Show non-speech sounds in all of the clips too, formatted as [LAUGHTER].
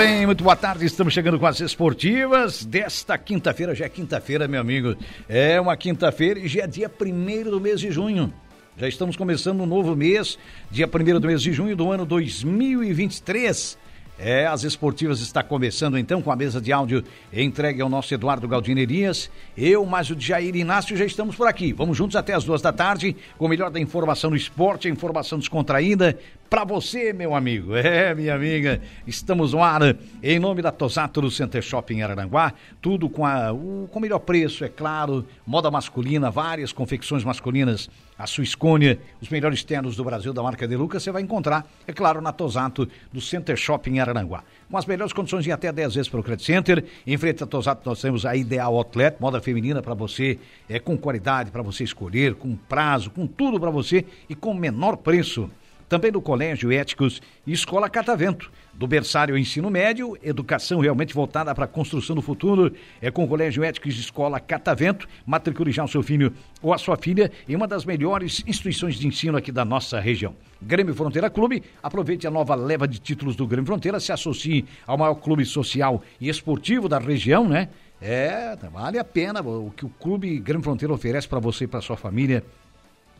Bem, muito boa tarde. Estamos chegando com as esportivas desta quinta-feira. Já é quinta-feira, meu amigo. É uma quinta-feira e já é dia primeiro do mês de junho. Já estamos começando um novo mês, dia primeiro do mês de junho do ano 2023. É, as esportivas está começando então com a mesa de áudio entregue ao nosso Eduardo Galdinerias. Eu, mais o Jair Inácio, já estamos por aqui. Vamos juntos até as duas da tarde com o melhor da informação no esporte, a informação descontraída para você, meu amigo. É, minha amiga, estamos no ar em nome da Tosato do Center Shopping Araranguá. Tudo com, a, o, com melhor preço, é claro. Moda masculina, várias confecções masculinas a sua escolha, os melhores ternos do Brasil da marca De Lucas, você vai encontrar, é claro, na Tosato do Center Shopping Araranguá. Com as melhores condições em até 10 vezes para o Credit Center. Em frente à Tosato nós temos a Ideal Outlet, moda feminina para você, é com qualidade para você escolher, com prazo, com tudo para você e com menor preço também do Colégio Éticos e Escola Catavento. Do berçário ao ensino médio, educação realmente voltada para a construção do futuro. É com o Colégio Éticos e Escola Catavento. Matricule já o seu filho ou a sua filha em uma das melhores instituições de ensino aqui da nossa região. Grêmio Fronteira Clube, aproveite a nova leva de títulos do Grêmio Fronteira, se associe ao maior clube social e esportivo da região, né? É, vale a pena o que o Clube Grêmio Fronteira oferece para você e para sua família.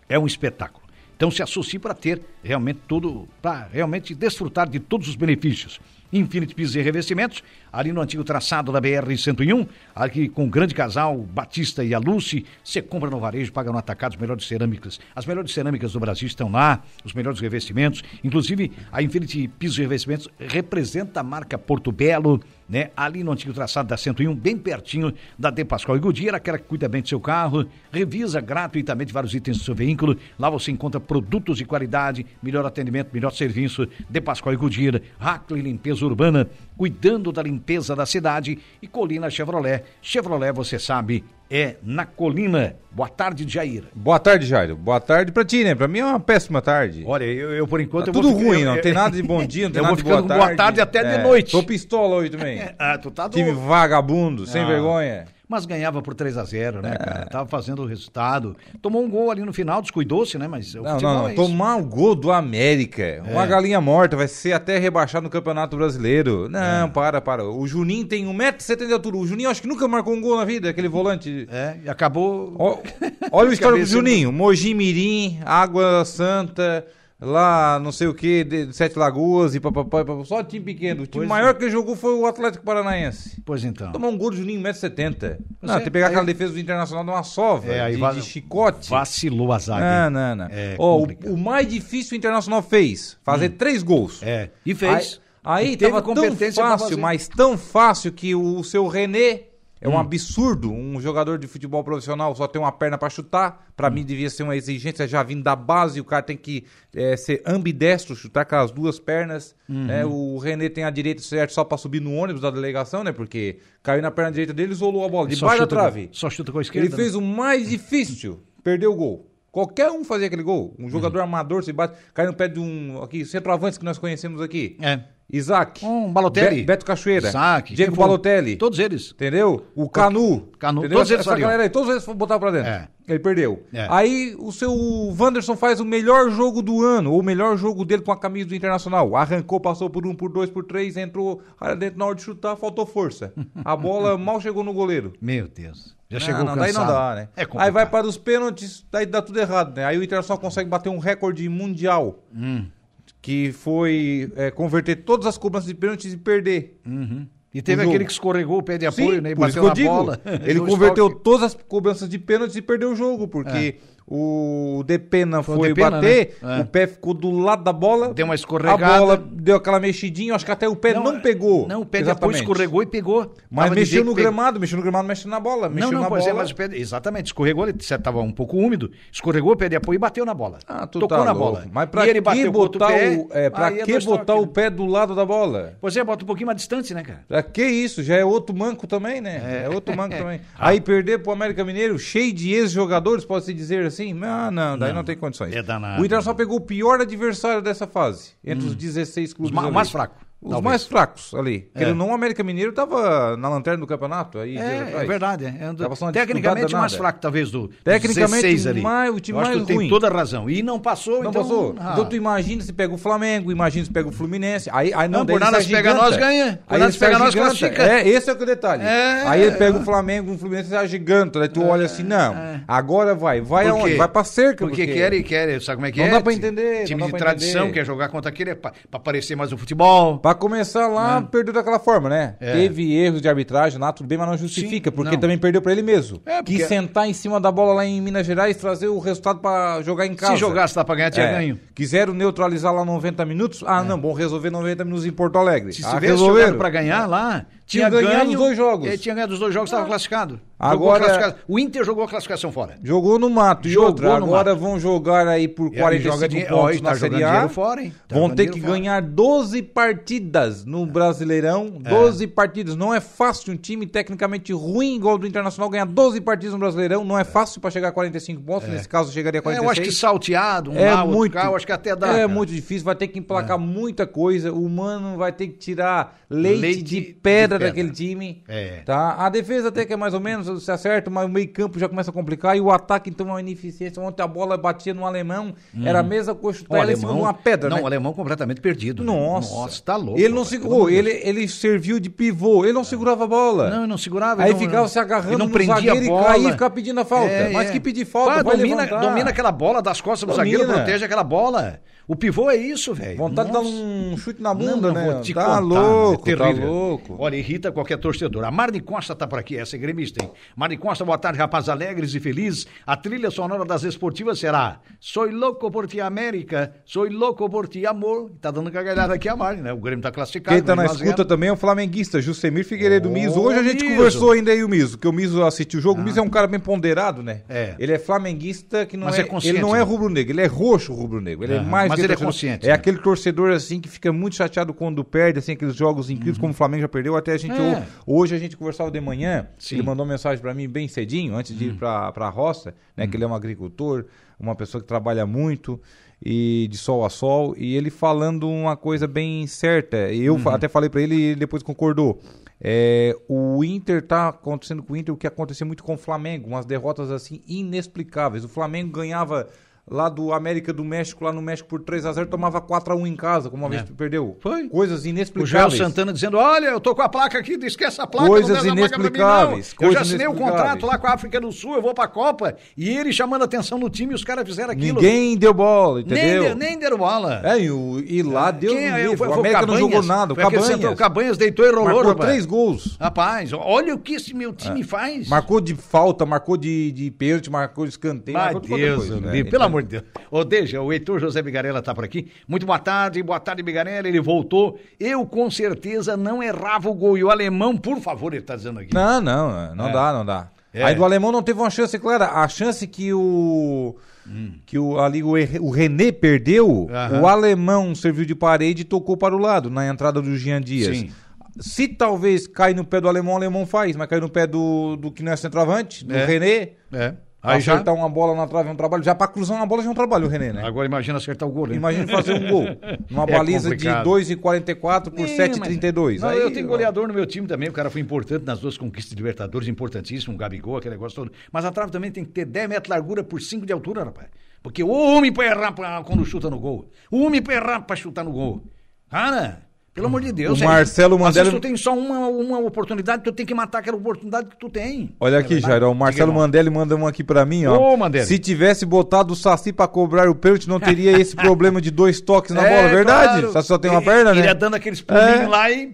É um espetáculo. Então se associe para ter realmente tudo, para realmente desfrutar de todos os benefícios. Infinity Pisos e Revestimentos, ali no antigo traçado da BR-101, aqui com o grande casal Batista e a Lucy, você compra no varejo, paga no atacado as melhores cerâmicas. As melhores cerâmicas do Brasil estão lá, os melhores revestimentos, inclusive a Infinity Pisos e Revestimentos representa a marca Porto Belo, né? Ali no antigo traçado da 101, bem pertinho da De Pascoal e Goodyear, aquela que cuida bem do seu carro, revisa gratuitamente vários itens do seu veículo. Lá você encontra produtos de qualidade, melhor atendimento, melhor serviço. De Pascoal e Goodyear, Hackley Limpeza Urbana, cuidando da limpeza da cidade e Colina Chevrolet. Chevrolet, você sabe, é na Colina. Boa tarde, Jair. Boa tarde, Jair. Boa tarde pra ti, né? Pra mim é uma péssima tarde. Olha, eu, eu por enquanto... Tá eu tudo vou, ruim, eu, não tem nada de bom dia, não [LAUGHS] tem nada de boa ficando tarde. boa tarde até É, de noite. Tô pistola hoje também. [LAUGHS] Ah, tu tá Time doido. vagabundo, sem Ah. vergonha. Mas ganhava por 3 a 0 É. né, cara? Tava fazendo o resultado. Tomou um gol ali no final, descuidou-se, né? Mas o Não, não, não. é. Tomar o gol do América. Uma galinha morta, vai ser até rebaixado no Campeonato Brasileiro. Não, É. para, para. O Juninho tem 1,70m de altura. O Juninho acho que nunca marcou um gol na vida, aquele volante. É, e acabou... Ó, olha o [LAUGHS] histórico do Juninho. Mogi Mirim, Água Santa, lá não sei o que, de Sete Lagoas e papapá, papapá. Só time pequeno. O time Pois maior que ele jogou foi o Atlético Paranaense. Pois então. Tomar um gol do Juninho, 1,70m. Não, é, tem que pegar aí- aquela defesa do Internacional de uma sova, É, aí de, va- de chicote. Vacilou a zaga. Não, não, não. É Ó, o, o mais difícil o Internacional fez, fazer três gols. É, e fez. Aí, E aí teve tava tão fácil, mas tão fácil que o seu René é Hum. um absurdo. Um jogador de futebol profissional só tem uma perna pra chutar. Pra Hum. mim devia ser uma exigência já vindo da base. O cara tem que é, ser ambidestro, chutar com as duas pernas. Uhum. né? O René tem a direita certa só pra subir no ônibus da delegação, né? Porque caiu na perna direita dele, isolou a bola. Debaixo da trave. com- Só chuta com a esquerda. Ele fez o mais difícil, perdeu o gol. Qualquer um fazia aquele gol. Um jogador amador se bate, cai no pé de um aqui, centroavante que nós conhecemos aqui. É. Isaac. Um Balotelli. Be- Beto Cachoeira. Isaac. Diego Balotelli. Todos eles. Entendeu? O Canu. Canu, Entendeu? todos eles Essa galera aí, todos eles botaram pra dentro. É. Ele perdeu. É. Aí o seu Wanderson faz o melhor jogo do ano, ou o melhor jogo dele com a camisa do Internacional. Arrancou, passou por um, por dois, por três, entrou dentro na hora de chutar, faltou força. A bola [LAUGHS] mal chegou no goleiro. Meu Deus. Já Não, chegou não, cansado. daí não dá, né? É aí vai para os pênaltis, daí dá tudo errado, né? Aí o Internacional consegue bater um recorde mundial. Hum. Que foi é, converter todas as cobranças de pênaltis e perder. E teve aquele que escorregou o pé de apoio, Sim, né? E bateu na digo. bola. [LAUGHS] Ele converteu todas as cobranças de pênaltis e perdeu o jogo, porque o Depena Foi o foi, Depena, bater, né? É. o pé ficou do lado da bola. Deu uma escorregada. A bola deu aquela mexidinha, acho que até o pé não, pegou. Não, o pé de apoio Exatamente. escorregou e pegou. Mas Tava mexeu no gramado, mexeu no gramado, mexeu na bola. Não, Mexeu não, na pois bola. é, mas o pé, exatamente, escorregou, ele estava um pouco úmido, escorregou o pé de apoio e bateu na bola. Ah, tu Tocou tá na louco. bola. Mas pra e ele que bateu botar, pé, o, é, pra é que dois botar toques, o pé do lado da bola? Pois é, bota um pouquinho mais distante, né, cara? Pra que isso? Já é outro manco também, né? É, outro manco também. [LAUGHS] Aí perder pro América Mineiro, cheio de ex-jogadores, pode-se dizer assim? Assim? Ah, não, daí não, Não. tem condições. É danado. O Internacional pegou o pior adversário dessa fase, entre os 16 Os clubes. ma- ali. mais fraco. Os talvez. mais fracos ali. É. Querendo ou não, o América Mineiro tava na lanterna do campeonato aí. É, é verdade. É, é, uma tecnicamente mais fraco, talvez, do Tecnicamente, 16 ali. mais- o time Eu mais tu tem ruim. toda a razão. E não passou, Não então... passou? ah. Então tu imagina se pega o Flamengo, imagina se pega o Fluminense. Aí, aí não, Não, por ele nada se se pega nós, ganha. Por Aí nada ele se pega se nós, classifica. É, esse é o detalhe. É. Aí ele pega o Flamengo, o Fluminense se agiganta. Daí tu olha assim, não, agora vai. Vai aonde? Vai pra cerca. Porque, quer e quer, sabe como é que Não é? dá pra entender, Time não de tradição, quer jogar contra aquele, é pra, aparecer mais no futebol. Pra começar lá, perdeu daquela forma, né? É. Teve erros de arbitragem lá, tudo bem, mas não justifica, Sim, porque não. também perdeu pra ele mesmo. É, porque- Quis sentar em cima da bola lá em Minas Gerais, trazer o resultado pra jogar em casa. Se jogasse lá pra ganhar, tinha É. ganho. Quiseram neutralizar lá 90 minutos. Ah, não, bom, resolver 90 minutos em Porto Alegre. Se ah, tivesse resolveram. jogado pra ganhar lá, Tinha tinha ganhado ganho, os dois jogos. É, tinha ganhado os dois jogos, estava classificado. Agora- Jogou a classificação. O Inter jogou a classificação fora. Jogou no mato. E Jogou outra, no agora mato. vão jogar aí por E aí 45 joga dinheiro- pontos Olha, na tá Série A. fora, hein? Tá vão ter que fora. ganhar 12 partidas no Brasileirão. 12 partidas. Não é fácil um time tecnicamente ruim igual o do Internacional ganhar 12 partidas no Brasileirão. Não é fácil para chegar a 45 pontos. Nesse caso, chegaria a É, 46. eu acho que salteado, um É lá, outro muito, cá, eu acho que até dá. é cara. muito difícil, vai ter que emplacar muita coisa. O Mano vai ter que tirar leite, Leite de, de pedra pedra. daquele time. É. Tá? A defesa até que é mais ou menos, se acerta, mas o meio-campo já começa a complicar. E o ataque, então, é uma ineficiência. Ontem a bola batia no alemão, era a mesma coisa, chutar ela de uma pedra, não, né? o alemão completamente perdido. né? Nossa. Nossa, tá louco. Ele não segurou, ele, ele serviu de pivô, ele não segurava a bola. Não, ele não segurava. Aí não- ficava se agarrando não no prendia zagueiro a e bola. caía e ficava pedindo a falta. É, Mas é. que pedir falta, Pá, vai domina, levantar. domina aquela bola das costas do zagueiro, protege aquela bola. O pivô é isso, velho. Vontade de dar Nossa. um chute na Não, bunda, não né? vou te tá contar, louco, é tá louco. Olha, irrita qualquer torcedor. A Marne Costa tá por aqui, essa é gremista, hein? Marne Costa, boa tarde, rapaz alegres e felizes. A trilha sonora das esportivas será Soy louco por ti, América. Soy louco por ti, amor. Tá dando gargalhada aqui a Marne, né? O Grêmio tá classificado. Quem tá na né? 1 a 0. escuta também é o flamenguista, Jusemir Figueiredo Ô, Miso. Hoje a gente Miso. conversou ainda aí o Miso, que o Miso assistiu o jogo. O Miso é um cara bem ponderado, né? É. Ele é flamenguista que não Mas é, é consciente, ele não é né? rubro-negro, ele é roxo rubro-negro. Ele é mais mas ele é consciente, É né? aquele torcedor assim que fica muito chateado quando perde, assim, aqueles jogos incríveis como o Flamengo já perdeu. Até a gente Uhum. É. hoje a gente conversava de manhã, Sim. ele mandou mensagem pra mim bem cedinho, antes de ir pra, pra roça, né? Que ele é um agricultor, uma pessoa que trabalha muito e de sol a sol, e ele falando uma coisa bem certa. E eu fa- até falei pra ele e ele depois concordou. É, o Inter tá acontecendo com o Inter o que acontecia muito com o Flamengo, umas derrotas assim inexplicáveis. O Flamengo ganhava lá do América do México, lá no México por 3 a 0 tomava 4 a 1 em casa, como uma vez perdeu. É. Foi. Coisas O Joel inexplicáveis. Santana dizendo: Olha, eu tô com a placa aqui, esquece a placa. Coisas não pra mim, não. inexplicáveis, Eu já assinei o inexplicáveis. contrato lá com a África do Sul, eu vou pra Copa. E ele chamando atenção no time os caras fizeram aquilo. Ninguém deu bola, nem, entendeu? de- nem deram bola. É, e, o, e lá Deus Quem me é? livre, Foi- o América não Cabanhas. jogou nada. O Cabanhas, sentou- o Cabanhas deitou e rolou, marcou rapaz. três gols. Rapaz, olha o que esse meu time faz. Marcou de falta, marcou de, de pênalti, marcou de escanteio. Marcou de Deus, coisa, né? pelo amor de Deus. Ô, o Heitor José Bigarella tá por aqui. Muito boa tarde, boa tarde, Bigarella. Ele voltou. Eu, com certeza, não errava o gol. E o alemão, por favor, ele tá dizendo aqui. Não, não, não É. dá, não dá. É. Aí do alemão não teve uma chance clara. A chance que o. Que o, ali o, o René perdeu, o alemão serviu de parede e tocou para o lado, na entrada do Jean Dias. Sim. Se talvez cair no pé do alemão, o alemão faz, mas cair no pé do, do que não é centroavante, do É. René. É. Aí já. acertar uma bola na trave é um trabalho. Já para cruzar uma bola já é um trabalho, o René, né? Agora imagina acertar o gol. né? Imagina fazer um gol. [LAUGHS] Uma É baliza de complicado. 2,44 por Sim, 7,32. mas- Aí, eu tenho goleador no meu time também. O cara foi importante nas duas conquistas de Libertadores, importantíssimo. O Gabigol, aquele negócio todo. Mas a trave também tem que ter 10 metros de largura por 5 de altura, rapaz. Porque o homem pra errar pra- quando chuta no gol. O homem pra errar pra chutar no gol. Cara, pelo amor de Deus. O é- Marcelo Às vezes Mandela- tu tem só uma, uma oportunidade, tu tem que matar aquela oportunidade que tu tem. Olha aqui, É? Jairo, o Marcelo. Mandelli manda um aqui pra mim, ó. Ô, Mandelli. Se tivesse botado o Saci pra cobrar o pênalti, não teria esse problema de dois toques na [LAUGHS] É, bola, verdade? claro. Só só tem uma Ele- perna, Ele né? ia dando aqueles pulinhos É. lá e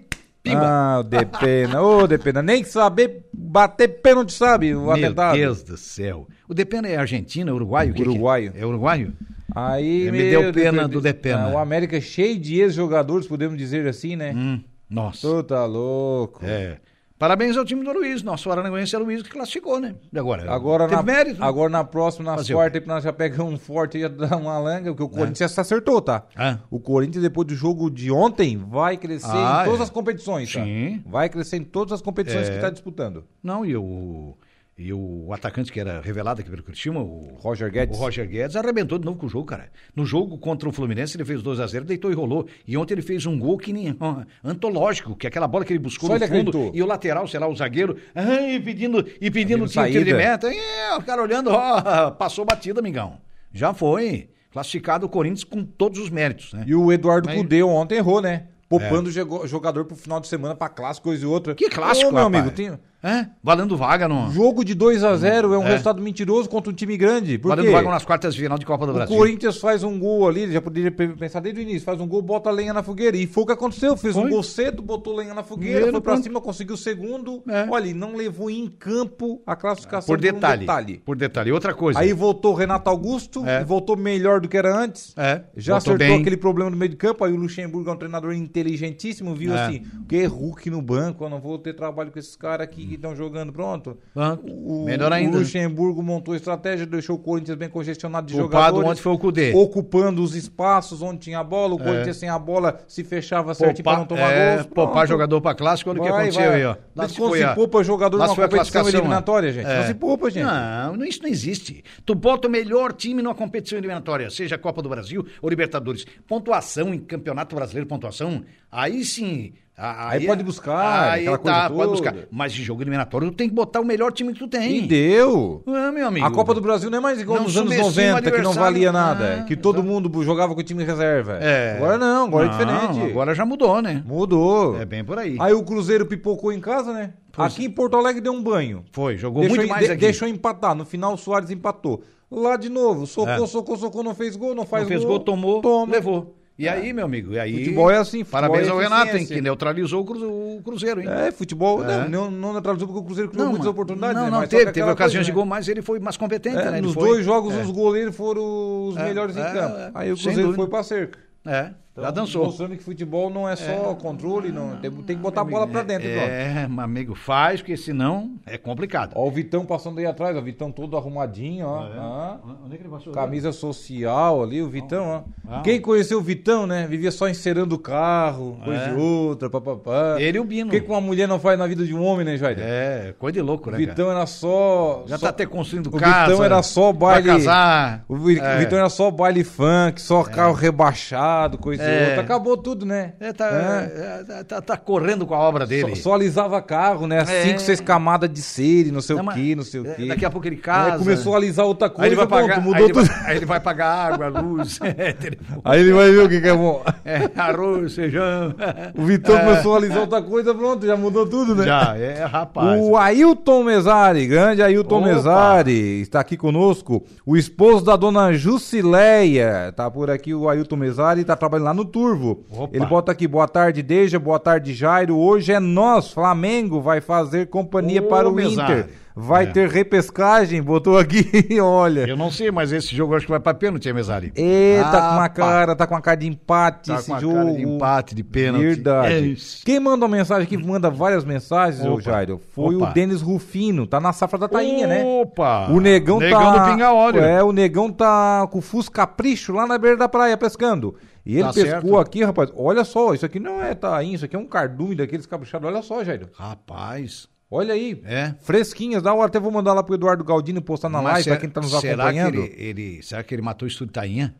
pimba. Ah, o Depena, ô Depena, nem saber bater pênalti sabe, o Meu atentado. Deus do céu. O Depena é Argentina, Uruguaio? O que que é? Uruguaio. É uruguaio? Aí, Me meu deu pena Deus, do Depena. Ah, o América é cheio de ex-jogadores, podemos dizer assim, né? Hum, nossa. Tu tá louco. É. Parabéns ao time do Luiz, nosso Aranguense é Luiz que classificou, né? Agora, Agora teve na, mérito. né? agora na próxima, o quartas, nós já pegamos um forte e já dá uma langa, porque o Corinthians já se acertou, tá? Ah. O Corinthians, depois do jogo de ontem, vai crescer Ah, em todas é. as competições, tá? Sim. Vai crescer em todas as competições É. que está disputando. Não, e o, E o atacante que era revelado aqui pelo Cristiano, o Roger Guedes. O Roger Guedes arrebentou de novo com o jogo, cara. No jogo contra o Fluminense, ele fez 2 a 0 deitou e rolou. E ontem ele fez um gol que nem antológico, que é aquela bola que ele buscou Só no ele fundo. acreditou. E o lateral, sei lá, o zagueiro, ai, e pedindo, e pedindo Pedindo tiro, de saída. meta. E o cara olhando, ó, passou batida, amigão. Já foi. Classificado o Corinthians com todos os méritos, né? E o Eduardo Mas- Cudê ontem errou, né? Poupando o jogo- jogador pro final de semana pra clássico, coisa e outra. Que clássico, Ô, meu rapaz. amigo, tem... É? Valendo vaga no. Jogo de 2 a 0 é um É. resultado mentiroso contra um time grande. Por Valendo quê? vaga nas quartas de final de Copa do O Brasil. Corinthians faz um gol ali, já poderia pe- pensar desde o início, faz um gol, bota lenha na fogueira. E foi o que aconteceu, fez um Foi. gol cedo, botou lenha na fogueira, foi pra pronto. cima, conseguiu o segundo. É. Olha, não levou em campo a classificação Por um detalhe, detalhe. Por detalhe. Outra coisa. Aí voltou o Renato Augusto, É. voltou melhor do que era antes. É, Já voltou acertou bem. aquele problema no meio de campo, aí o Luxemburgo é um treinador inteligentíssimo, viu É. assim, que Hulk no banco, eu não vou ter trabalho com esses caras aqui estão jogando, pronto. Pronto. O, Melhor ainda. O Luxemburgo montou estratégia, deixou o Corinthians bem congestionado de Culpado jogadores. ontem foi o Cudê. Ocupando os espaços onde tinha a bola, o Corinthians sem a bola se fechava certinho para não tomar é, gols. poupar jogador pra clássico, olha o que aconteceu vai. aí, ó. Mas se foi se poupa jogador lá numa competição classificação, eliminatória, gente? É. Não se poupa, gente. Não, isso não existe. Tu bota o melhor time numa competição eliminatória, seja Copa do Brasil ou Libertadores. Pontuação em Campeonato Brasileiro, pontuação, aí sim. A- Aí pode buscar, Aí aquela coisa tá, pode buscar. Mas de jogo eliminatório, tu tem que botar o melhor time que tu tem. E deu. Ah, meu amigo. A Copa do Brasil não é mais igual Não nos anos subestima o 90, que não valia nada. Ah, que todo exato. mundo jogava com o time reserva. É. Agora não, agora é Não, diferente. Agora já mudou, né? Mudou. É bem por aí. Aí o Cruzeiro pipocou em casa, né? Pois Aqui em Porto Alegre deu um banho. Foi, jogou Deixou, muito em- mais de- aqui. deixou empatar. No final o Soares empatou. Lá de novo, socou, É. socou, socou, não fez gol, não faz Não fez gol. gol, tomou, toma. levou. E aí, meu amigo, e aí... Futebol é assim, futebol Parabéns é ao Renato, hein, que neutralizou o o Cruzeiro, hein? É, futebol. É. Não, não, não neutralizou porque o Cruzeiro criou muitas mas- oportunidades. Não, né? não, só teve, teve ocasiões de né? gol, mas ele foi mais competente, É, né? Nos foi- dois jogos, é. os goleiros foram os É, melhores é, em campo. é. Aí o Cruzeiro foi pra cerca. É, já Então, dançou. Mostrando que futebol não é só controle, não. Tem, tem que botar a bola pra dentro. É, meu amigo, faz, porque senão é complicado. Ó, o Vitão passando aí atrás, ó, o Vitão todo arrumadinho, ó. Ah, ó. Onde é que ele passou? Camisa social ali, o Vitão, ó. Ah. Quem conheceu o Vitão, né? Vivia só encerando o carro, coisa É. e outra, papapá. Ele e o Bino. O que, que uma mulher não faz na vida de um homem, né, Jair? É, coisa de louco, O né, Vitão cara? era só. Já só- tá até construindo o casa. Vitão era só baile. casar. O É. o Vitão era só baile funk, só carro rebaixado, coisa É. outra. Acabou tudo, né? É, tá, É. é, tá, tá correndo com a obra dele. Só, só alisava carro, né? É. Cinco, seis camadas de cera, não sei Não, o que, não sei o é, que. Daqui a pouco ele casa. começou a alisar outra Aí coisa, ele vai pronto, pagar, mudou aí tudo. vai, aí ele vai pagar água, luz, [LAUGHS] Aí ele vai ver o que, que é bom. é, arroz, feijão. O Vitão começou a alisar outra coisa, pronto, já mudou tudo, né? Já, é rapaz. O Ailton Mesari, grande Ailton Opa. Mesari, está aqui conosco. O esposo da dona Jusileia, tá por aqui o Ailton Mesari, tá trabalhando lá no Turvo. Opa. Ele bota aqui, boa tarde Deja, boa tarde Jairo, hoje é nós, Flamengo, vai fazer companhia Ô, para o Mesari. Inter. Vai É. ter repescagem, botou aqui, [LAUGHS] olha. Eu não sei, mas esse jogo acho que vai pra pênalti, hein, Mesari? Eita, com uma Rapaz. cara, tá com uma cara de empate Tá esse com uma jogo. cara de empate, de pênalti. Verdade. É. Quem manda uma mensagem aqui, manda várias mensagens, ô Opa. Jairo, foi Opa. o Denis Rufino, tá na safra da tainha, né? Opa! O negão, negão tá. do pinga óleo. É, o negão tá com o Fus Capricho lá na beira da praia pescando. E ele Tá pescou certo. aqui, rapaz. Olha só, isso aqui não é tainha, isso aqui é um cardume daqueles caprichados. Olha só, Jairo. Rapaz. Olha aí. É. Fresquinhas, dá, eu até vou mandar lá pro Eduardo Galdino postar na Mas live pra será- quem tá nos será acompanhando. Que ele, ele- será que ele matou o estúdio Tainha?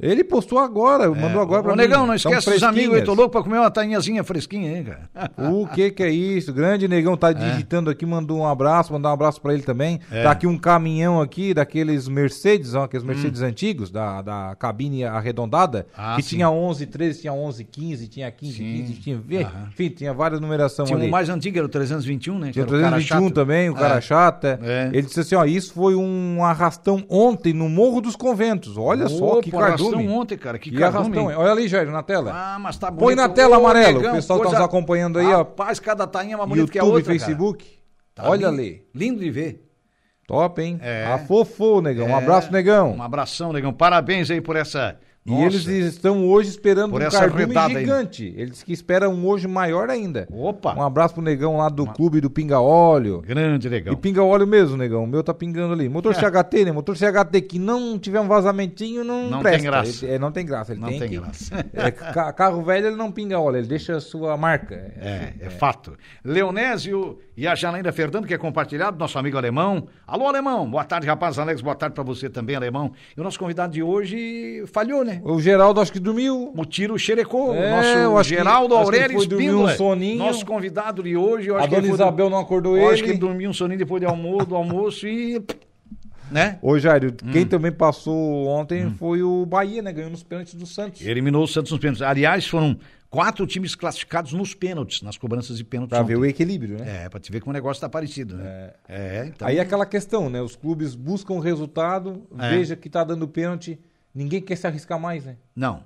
Ele postou agora, mandou agora pra Ô, mim. negão, não São esquece dos amigos, eu tô louco pra comer uma tainhazinha fresquinha, hein, cara? O que que é isso? Grande negão tá digitando aqui, mandou um abraço, mandar um abraço pra ele também. É. Tá aqui um caminhão aqui daqueles Mercedes, ó, aqueles Mercedes antigos, da, da cabine arredondada, Hum. Ah, que sim. tinha 11, 13, tinha 11, 15, tinha 15, Sim. 15, tinha, enfim, tinha várias numerações Tinha ali. um mais antigo, era o 321, né? Tinha o cara 321 chato. também, o cara É. chato. é. É. Ele disse assim, ó, isso foi um arrastão ontem no Morro dos Conventos. Olha só que Opa, arrastão ontem, cara, que cardume. arrastão, hein? Olha ali, Jair, na tela. Ah, mas tá bonito. Põe na tela, Ô, amarelo, negão, o pessoal tá coisa- nos acompanhando aí, ó. Rapaz, cada tainha é mais bonita que a YouTube, outra. Facebook. Tá Olha lindo- ali. Lindo de ver. Top, hein? É. Afofou, negão. Um É, abraço, negão. Um abração, negão. Parabéns aí por essa E eles estão hoje esperando Por um cardume gigante. Eles que esperam um hoje maior ainda. Opa! Um abraço pro negão lá do clube do Pinga Óleo. Grande legal. E pinga óleo mesmo, negão. O meu tá pingando ali. Motor CHT, né? Motor CHT que não tiver um vazamentinho, não, Não presta. tem graça. Ele- é, não tem graça. Ele Não tem, tem que- graça. [LAUGHS] É, ca- carro velho ele não pinga óleo, ele deixa a sua marca. É, é fato. Leonésio e a Janaína Fernando, que é compartilhado, nosso amigo alemão. Alô, alemão. Boa tarde, rapaz. Alex, boa tarde pra você também, alemão. E o nosso convidado de hoje falhou, né? O Geraldo acho que dormiu. O tiro xerecou. É, o nosso Geraldo que Aurélio Espíndola. um soninho. Nosso convidado de hoje. A dona Isabel não acordou Eu ele. acho que ele dormiu um soninho depois do almoço, do almoço e. Né? Ô, Jairo, quem Hum. também passou ontem foi o Bahia, né? Ganhou nos pênaltis do Santos. Eliminou o Santos nos pênaltis. Aliás, foram quatro times classificados nos pênaltis, nas cobranças de pênaltis. Pra ver ontem. o equilíbrio, né? É, pra te ver como o negócio tá parecido, né? É, então. Aí é aquela questão, né? Os clubes buscam o resultado, É. veja que tá dando pênalti, ninguém quer se arriscar mais, né? Não.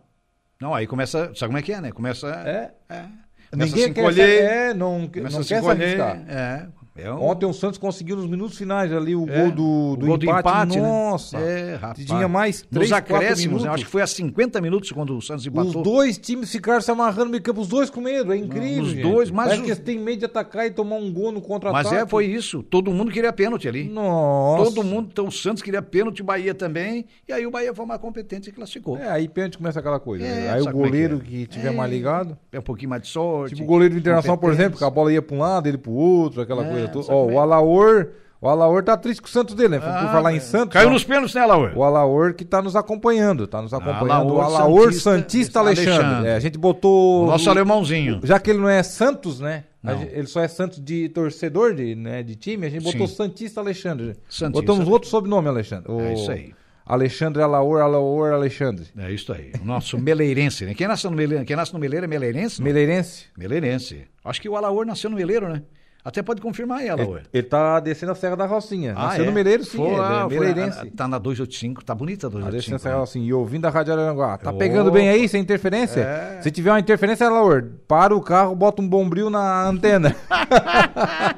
Não, aí começa. Sabe como é que é, né? Começa. É. é. Começa Ninguém a se quer encolher. se, é, não, começa não a se quer se encolher. arriscar. É. é um- Ontem o Santos conseguiu nos minutos finais ali o é, gol do, o do gol empate. né? Nossa, É, rapaz. tinha mais Nos três, quatro acréscimos, né? acho que foi a 50 minutos quando o Santos empatou. Os dois times ficaram se amarrando no meio campo, os dois com medo, é incrível. os gente. dois, mas Parece os- que têm medo de atacar e tomar um gol no contra-ataque. Mas é, foi isso. Todo mundo queria pênalti ali. Nossa. Todo mundo. Então o Santos queria pênalti, o Bahia também. E aí o Bahia foi mais competente e classificou. É, aí pênalti começa aquela coisa. É, né? aí o é goleiro é? que, tiver É. mais ligado. É um pouquinho mais de sorte. Tipo o goleiro do Internacional, por exemplo, que a bola ia pra um lado, ele pro outro, aquela É, coisa Ó, como é? o Alaor, o Alaor tá triste com o Santos dele, né? Por Ah, falar em Santos. Caiu ó, nos pênaltis, né, Laura? O Alaor que tá nos acompanhando, tá nos acompanhando. Alaor o Alaor Santista- Santista, Alexandre. Alexandre. É, a gente botou. Nosso alemãozinho. Já que ele não é Santos, né? Gente- ele só é Santos de torcedor de, né, de time, a gente botou Sim. Santista Alexandre. Santista. Botamos outro sobrenome, Alexandre. O É isso aí. Alexandre Alaor, Alaor Alexandre. É isso aí. O nosso meleirense, né? Quem nasce no Meleiro, quem nasce no Meleiro é meleirense? não? Meleirense. Meleirense. Acho que o Alaor nasceu no Meleiro, né? Até pode confirmar aí, Alaor. Ele, ele tá descendo a Serra da Rocinha. Ah, Nasceu é? no Meleiros, sim. Foi, ele ah, é foi, meleirense. ah, Tá na 285, tá bonita a Tá descendo a 285. Serra da né? Rocinha. E ouvindo a Rádio Araranguá. Tá Opa. pegando bem aí, sem interferência? É. Se tiver uma interferência, Alaor, para o carro, bota um bombril na antena. [LAUGHS]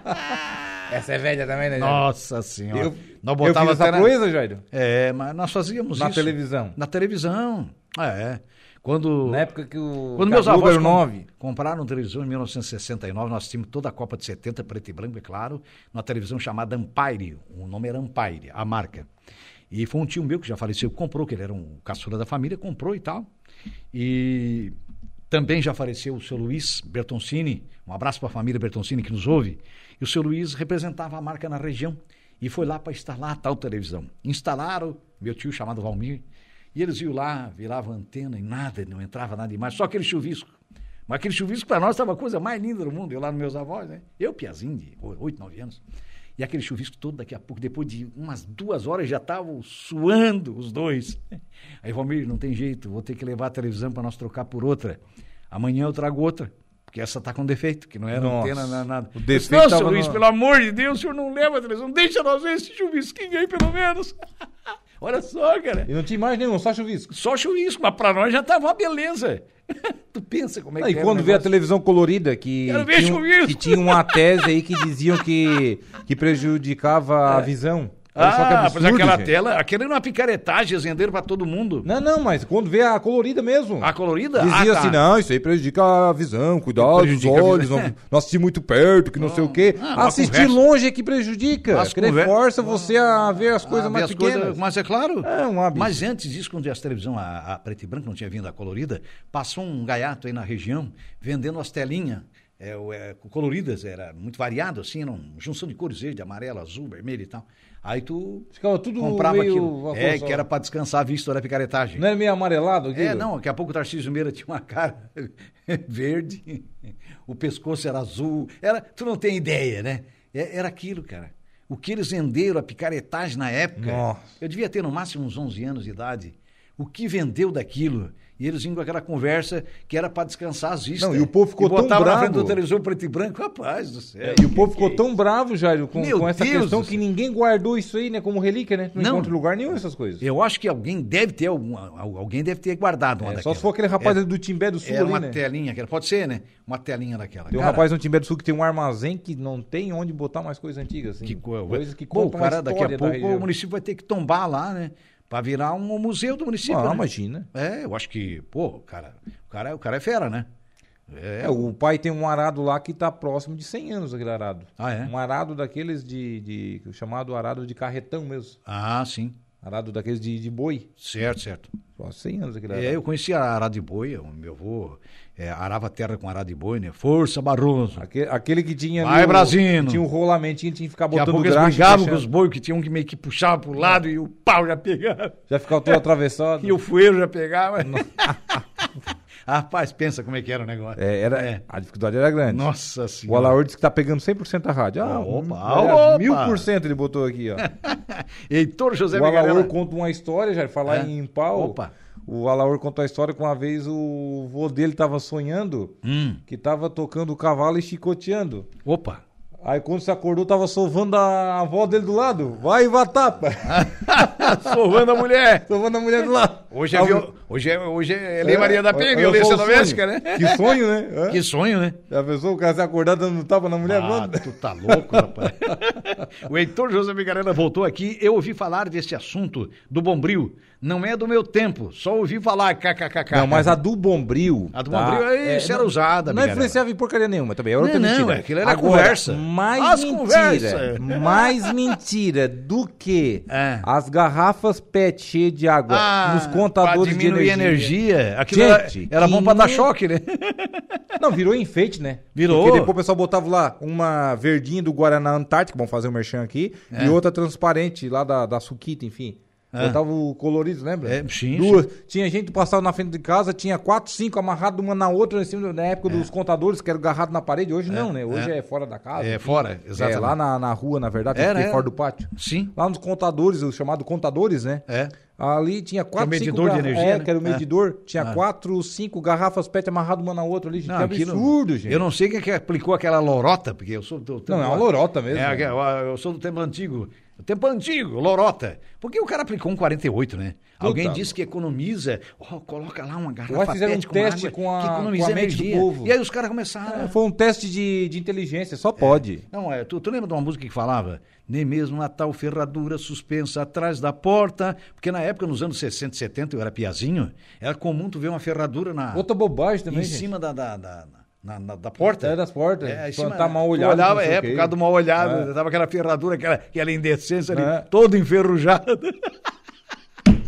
Essa é velha também, né, Jair? Nossa senhora. Eu, nós eu botava fiz essa na- coisa, Jair? É, mas nós fazíamos Na isso. televisão. Na televisão. É. Quando. Na época que o Quando meus avós era com- 9. compraram televisão em 1969, nós tínhamos toda a Copa de 70, preto e branco, é claro, numa televisão chamada Ampire. O nome era Ampire, a marca. E foi um tio meu que já faleceu, que comprou, que ele era um caçula da família, comprou e tal. E também já faleceu o seu Luiz Bertoncini. Um abraço para a família Bertoncini que nos ouve. E o seu Luiz representava a marca na região e foi lá para instalar a tal televisão. Instalaram, meu tio chamado Valmir, e eles iam lá, viravam antena e nada, não entrava nada demais, só aquele chuvisco. Mas aquele chuvisco para nós estava a coisa mais linda do mundo. Eu lá nos meus avós, né? Eu, piazinho de 8, 9 anos. E aquele chuvisco todo daqui a pouco, depois de umas duas horas, já estavam suando os dois. Aí, Valmir, não tem jeito, vou ter que levar a televisão para nós trocar por outra. Amanhã eu trago outra. Porque essa tá com defeito, que não era Nossa. antena, não, nada. O defeito Nossa, Luiz, no- pelo amor de Deus, o senhor não leva a televisão. Deixa nós ver esse chuvisquinho aí, pelo menos. [LAUGHS] Olha só, cara. E não tinha mais nenhum, só chuvisco. Só chuvisco, mas pra nós já tava uma beleza. [LAUGHS] tu pensa como é que e é o quando vê a televisão colorida, que tinha, que tinha uma tese aí que diziam que, que prejudicava a [LAUGHS] visão. Olha Ah, absurdo, pois aquela gente. tela, aquela era uma picaretagem, venderam pra todo mundo. Não, não, mas quando vê a colorida mesmo. A colorida? Dizia ah, tá. assim, não, isso aí prejudica a visão, cuidado dos a olhos, não, [LAUGHS] não assistir muito perto, que não, sei o quê. Ah, Assistir longe é que prejudica, As que conver- força você a ver as coisas Ah, mais as pequenas. coisas- mas é claro. É um hábito. Mas antes disso, quando as televisão, a, a preto e branco não tinha vindo a colorida, passou um gaiato aí na região vendendo as telinhas é, é, coloridas, era muito variado, assim, era uma junção de cores verde, amarelo, azul, vermelho e tal. Aí tu Ficava tudo comprava meio aquilo. É, que era pra descansar a vista da picaretagem. Não era meio amarelado aquilo? É, não, daqui a pouco o Tarcísio Meira tinha uma cara [LAUGHS] verde, o pescoço era azul, era, tu não tem ideia, né? É- Era aquilo, cara. O que eles venderam, a picaretagem na época, Nossa. eu devia ter no máximo uns 11 anos de idade. O que vendeu daquilo? E eles vinham com aquela conversa que era para descansar as vistas. Não, e o povo ficou tão botava na frente bravo. do televisor preto e branco, rapaz do céu. É, e o povo ficou é tão bravo, Jairo, com, com essa Deus questão que ninguém guardou isso aí, né, como relíquia, né? Não, Não. encontra lugar nenhum essas coisas. Eu acho que alguém deve ter algum, alguém deve ter guardado uma É, só daquela. se for aquele rapaz ali do Timbé do Sul Era ali, uma né? telinha, aquela, pode ser, né? Uma telinha daquela. Tem um Cara, rapaz no Timbé do Sul que tem um armazém que não tem onde botar mais coisas antigas, assim. Que co- coisas que Pô, cara, daqui a pouco o município vai ter que tombar lá, né? Pra virar um museu do município. Ah, né? imagina. É, eu acho que, pô, o cara, o cara, o cara é fera, né? É, o pai tem um arado lá que tá próximo de 100 anos, aquele arado. Ah, é? Um arado daqueles de, de chamado arado de carretão mesmo. Ah, sim. Arado daqueles de, de boi. Certo, certo. Só 100 anos aquele arado. É, eu conhecia arado de boi, o meu avô é, arava terra com arado de boi, né? Força, Barroso. Aquele, aquele que tinha. Vai, Brasino. Tinha um rolamentinho, tinha que ficar Daqui a botando pouco eles graxa. brigavam com os boi que tinham que meio que puxar pro lado e o pau já pegava. Já ficava todo atravessado. [LAUGHS] E o fueiro já pegava. [LAUGHS] Rapaz, pensa como é que era o negócio. É, era, É. A dificuldade era grande. Nossa O senhora. Alaor disse que tá pegando 100% a rádio. Ah, Opa, hum, opa. Mil por cento ele botou aqui, ó. [LAUGHS] Heitor José o Alaor conta uma história, já falar É. em pau. Opa. O Alaor contou a história que uma vez o vô dele tava sonhando Hum, que tava tocando o cavalo e chicoteando. opa. Aí quando se acordou, tava sovando a avó dele do lado. Vai, Vatapa! [LAUGHS] Sovando a mulher. [LAUGHS] sovando a mulher do lado. Hoje é, viol... Hoje é, hoje é Lei Maria da Penha, olha violência doméstica, né? Que sonho, né? [LAUGHS] Hã? Que sonho, né? Já pensou o cara se acordar dando tapa na mulher? Ah, tu tá louco, rapaz. [LAUGHS] o Heitor José Migarela voltou aqui. Eu ouvi falar desse assunto do Bombril. Não é do meu tempo, só ouvi falar kkkk. Não, mas a do Bombril. A do tá? Bombril, é, isso era não- usada, Não Migarela. influenciava em porcaria nenhuma também. Era Não, não, mentira. aquilo era Agora, conversa. Mais As mentira. conversas. Mais mentira do que É. as garrafas PET cheias de água Ah, nos contadores de energia. energia. Aquilo Gente, era, era bom pra dar choque, né? [LAUGHS] Não, virou enfeite, né? Virou. Porque depois o pessoal botava lá uma verdinha do Guaraná Antártica, vamos fazer o merchan aqui, É. e outra transparente lá da, da Suquita, enfim. É. Botava o colorido, lembra? É, sim, Duas. Tinha gente que passava na frente de casa, tinha quatro, cinco amarrados uma na outra, em cima, na época dos contadores, que era agarrado na parede. Hoje não, né? Hoje é, fora da casa. É, fora, exatamente. É, lá na, na rua, na verdade, fiquei era. fora do pátio. Sim. Lá nos contadores, o chamado contadores, né? É. Ali tinha quatro, Que é o cinco medidor de energia, É, né? que era o É. medidor. Tinha Ah. quatro, cinco garrafas PET amarradas uma na outra ali. gente. Não, que absurdo, gente. Eu não sei quem é que aplicou aquela lorota, porque eu sou do tempo- Não, é uma lorota mesmo. É, eu sou do tempo antigo. O tempo antigo, lorota. Porque o cara aplicou um 48, né? Alguém disse que economiza. Ó, coloca lá uma garrafa fizeram um teste água, com a- que economiza com a mente do energia. povo. E aí os caras começaram. É, foi um teste de, de inteligência, só pode. Não, é, tu, tu lembra de uma música que falava? Nem mesmo a tal ferradura suspensa atrás da porta. Porque na época, nos anos 60 e 70, eu era piazinho, era comum tu ver uma ferradura na, Outra bobagem também, em gente. cima da, da, da, na- na- da porta. É, das portas. É, cima, tá mal tu olhado, Olhava, é, por causa do mal olhado. É. Tava aquela ferradura, aquela, aquela indecência ali, É. toda enferrujada. [LAUGHS]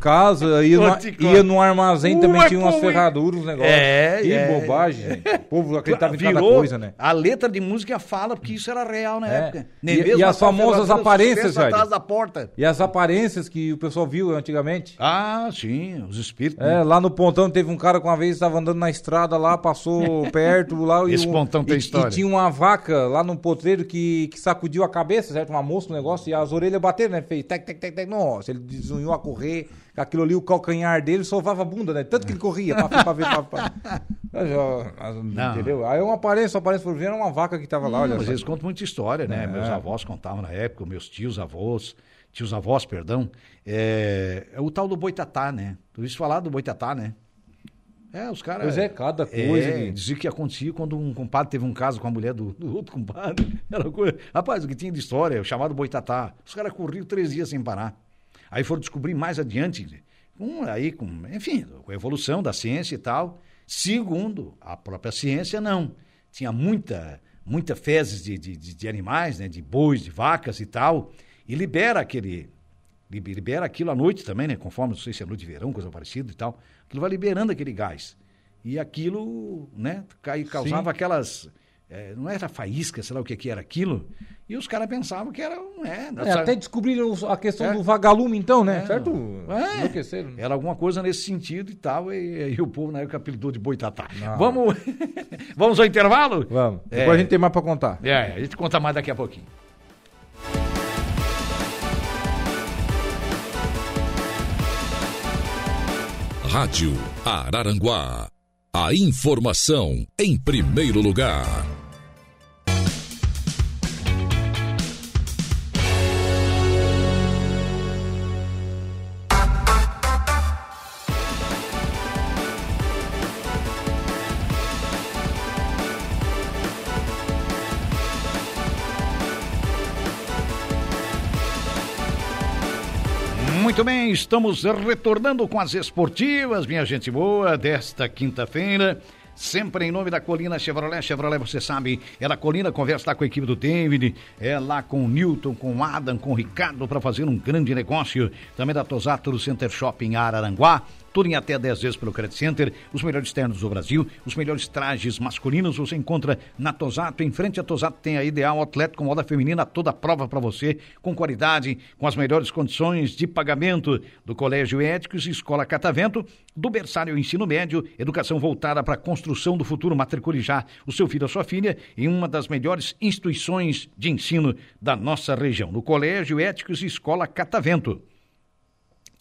Casa, [LAUGHS] ia, no, ia no armazém também tinha umas ferraduras, uns negócios. É, que é. bobagem, gente. O povo acreditava em cada coisa, né? A letra de música fala, porque isso era real na É. época. E- e a as tal famosas aparências, velho? atrás da porta. E as aparências que o pessoal viu antigamente. Ah, sim, os espíritos. É, né? lá no pontão teve um cara que uma vez estava andando na estrada lá, passou [LAUGHS] perto lá e Esse um- pontão tem e, história. E tinha uma vaca lá no potreiro que, que sacudiu a cabeça, certo? Uma mosca no negócio e as orelhas bateram, né? Fez tec, tec, tec, tec. Nossa, ele desunhou a correr, aquilo ali, o calcanhar dele sovava a bunda, né? Tanto que ele corria, pra, pra ver, pra, pra. Já- Entendeu? Aí uma aparência, uma aparência por ver, era uma vaca que tava lá, olha Não, mas só. eles contam muita história, né? É. Meus avós contavam na época, meus tios avós, tios avós, perdão. É, é o tal do boitatá, né? Tu ouviu falar do boitatá, né? É, os caras. Pois é, cada coisa É, que- dizia que acontecia quando um compadre teve um caso com a mulher do, do outro compadre. [LAUGHS] Era coisa... Rapaz, o que tinha de história, o chamado boitatá. Os caras corriam três dias sem parar. Aí foram descobrir mais adiante, aí, com, enfim, com a evolução da ciência e tal. Segundo a própria ciência, não. Tinha muita, muita fezes de, de, de- de animais, né? De bois, de vacas e tal. E libera aquele. libe- Libera aquilo à noite também, né? Conforme, não sei se é noite de verão, coisa parecida e tal. Aquilo vai liberando aquele gás. E aquilo, né? Causava Sim. aquelas. Eh, não era faísca, sei lá o que, que era aquilo. E os caras pensavam que era. É, É, até descobriram a questão É. do vagalume, então, né? É. Certo? É. Enlouqueceram. Era alguma coisa nesse sentido e tal, e, e o povo na época apelidou de boitatá. Não. Vamos, [LAUGHS] vamos ao intervalo? Vamos. É. Depois a gente tem mais pra contar. É, a gente conta mais daqui a pouquinho. Rádio Araranguá. A informação em primeiro lugar. Muito bem, estamos retornando com as esportivas, minha gente boa, desta quinta-feira. Sempre em nome da Colina Chevrolet. Chevrolet, você sabe, é da Colina. Conversa lá com a equipe do David, é lá com o Newton, com o Adam, com o Ricardo para fazer um grande negócio. Também da Tosato do Center Shopping Araranguá. Tudo em até 10 vezes pelo Credit Center. Os melhores ternos do Brasil, os melhores trajes masculinos você encontra na Tosato. Em frente à Tosato tem a Ideal Outlet com moda feminina, toda prova para você, com qualidade, com as melhores condições de pagamento do Colégio Éticos e Escola Catavento, do berçário ao ensino médio, educação voltada para a construção do futuro. Matricule já o seu filho ou sua filha em uma das melhores instituições de ensino da nossa região, no Colégio Éticos e Escola Catavento